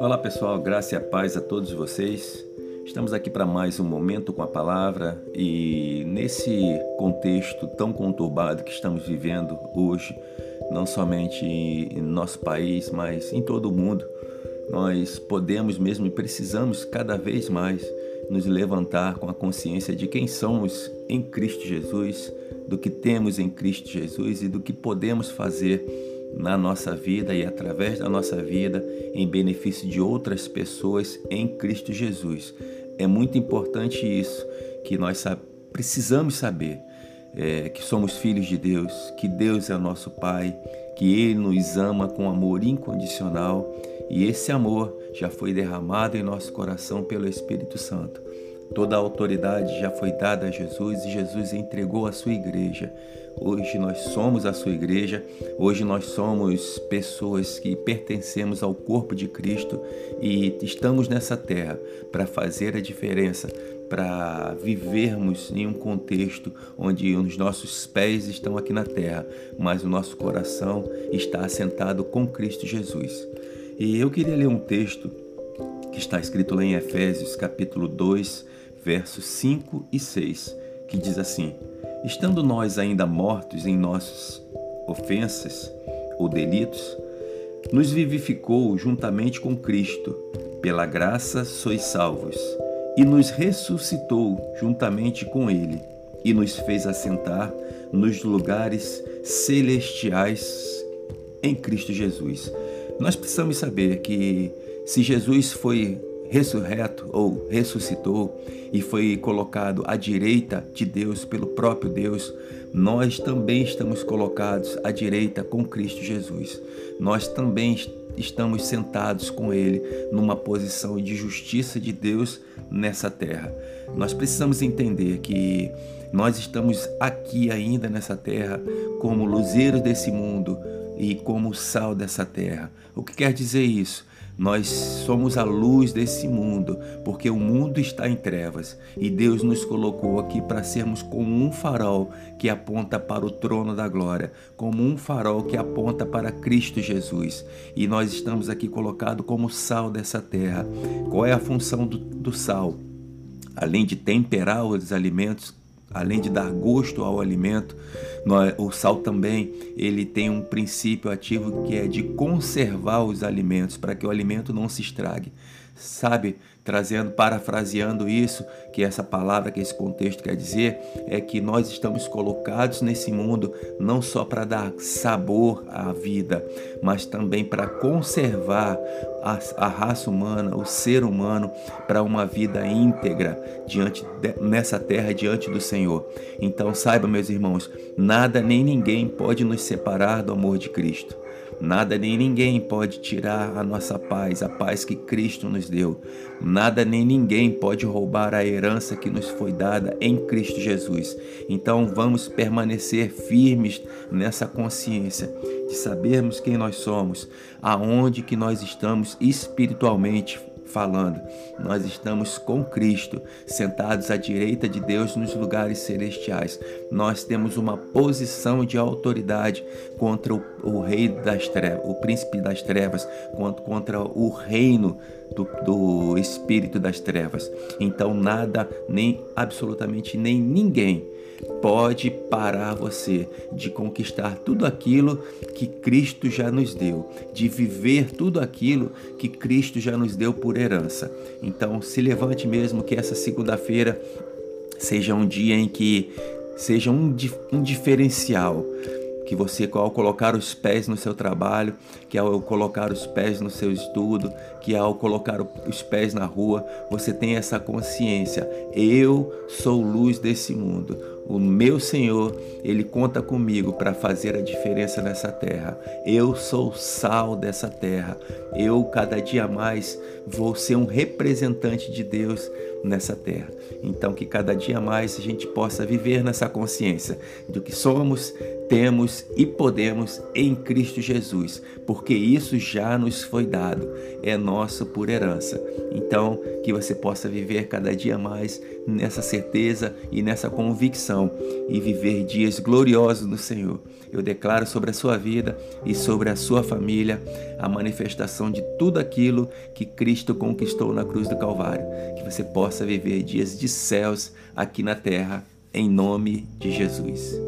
Olá pessoal, graça e paz a todos vocês. Estamos aqui para mais um momento com a palavra e nesse contexto tão conturbado que estamos vivendo hoje, não somente em nosso país, mas em todo o mundo, nós podemos mesmo e precisamos cada vez mais nos levantar com a consciência de quem somos em Cristo Jesus, do que temos em Cristo Jesus e do que podemos fazer na nossa vida e através da nossa vida em benefício de outras pessoas em Cristo Jesus. É muito importante isso que nós precisamos saber. É, que somos filhos de Deus, que Deus é nosso Pai, que Ele nos ama com amor incondicional e esse amor já foi derramado em nosso coração pelo Espírito Santo. Toda a autoridade já foi dada a Jesus e Jesus entregou a sua igreja. Hoje nós somos a sua igreja, hoje nós somos pessoas que pertencemos ao corpo de Cristo e estamos nessa terra para fazer a diferença, para vivermos em um contexto onde os nossos pés estão aqui na terra, mas o nosso coração está assentado com Cristo Jesus. E eu queria ler um texto que está escrito lá em Efésios, capítulo 2, versos 5 e 6, que diz assim: Estando nós ainda mortos em nossas ofensas ou delitos, nos vivificou juntamente com Cristo. Pela graça sois salvos, e nos ressuscitou juntamente com Ele, e nos fez assentar nos lugares celestiais em Cristo Jesus nós precisamos saber que se Jesus foi ressurreto ou ressuscitou e foi colocado à direita de Deus pelo próprio Deus, nós também estamos colocados à direita com Cristo Jesus. Nós também estamos sentados com Ele numa posição de justiça de Deus nessa terra. Nós precisamos entender que nós estamos aqui ainda nessa terra como luzeiros desse mundo e como sal dessa terra. O que quer dizer isso? Nós somos a luz desse mundo, porque o mundo está em trevas e Deus nos colocou aqui para sermos como um farol que aponta para o trono da glória, como um farol que aponta para Cristo Jesus. E nós estamos aqui colocados como sal dessa terra. Qual é a função do, do sal? Além de temperar os alimentos, além de dar gosto ao alimento, o sal também ele tem um princípio ativo que é de conservar os alimentos para que o alimento não se estrague. Sabe, trazendo, parafraseando isso, que essa palavra, que esse contexto quer dizer, é que nós estamos colocados nesse mundo não só para dar sabor à vida, mas também para conservar a, a, raça humana, o ser humano, para uma vida íntegra diante de, nessa terra diante do Senhor. Então saiba, meus irmãos, nada nem ninguém pode nos separar do amor de Cristo. Nada nem ninguém pode tirar a nossa paz, a paz que Cristo nos deu. Nada nem ninguém pode roubar a herança que nos foi dada em Cristo Jesus. Então vamos permanecer firmes nessa consciência de sabermos quem nós somos, aonde que nós estamos espiritualmente falando. Nós estamos com Cristo, sentados à direita de Deus nos lugares celestiais. Nós temos uma posição de autoridade contra o, o rei das trevas, o príncipe das trevas, contra, contra o reino do, do espírito das trevas. Então nada, nem absolutamente nem ninguém pode parar você de conquistar tudo aquilo que Cristo já nos deu, de viver tudo aquilo que Cristo já nos deu por herança. Então, se levante mesmo que essa segunda-feira seja um dia em que seja um, um diferencial que você ao colocar os pés no seu trabalho, que ao colocar os pés no seu estudo, que ao colocar os pés na rua, você tem essa consciência. Eu sou luz desse mundo. O meu Senhor, ele conta comigo para fazer a diferença nessa terra. Eu sou sal dessa terra. Eu cada dia mais vou ser um representante de Deus nessa terra. Então, que cada dia mais a gente possa viver nessa consciência do que somos, temos e podemos em Cristo Jesus, porque isso já nos foi dado, é nosso por herança. Então, que você possa viver cada dia mais nessa certeza e nessa convicção e viver dias gloriosos no Senhor. Eu declaro sobre a sua vida e sobre a sua família a manifestação de tudo aquilo que Cristo conquistou na cruz do Calvário. Que você possa viver dias de céus aqui na terra, em nome de Jesus.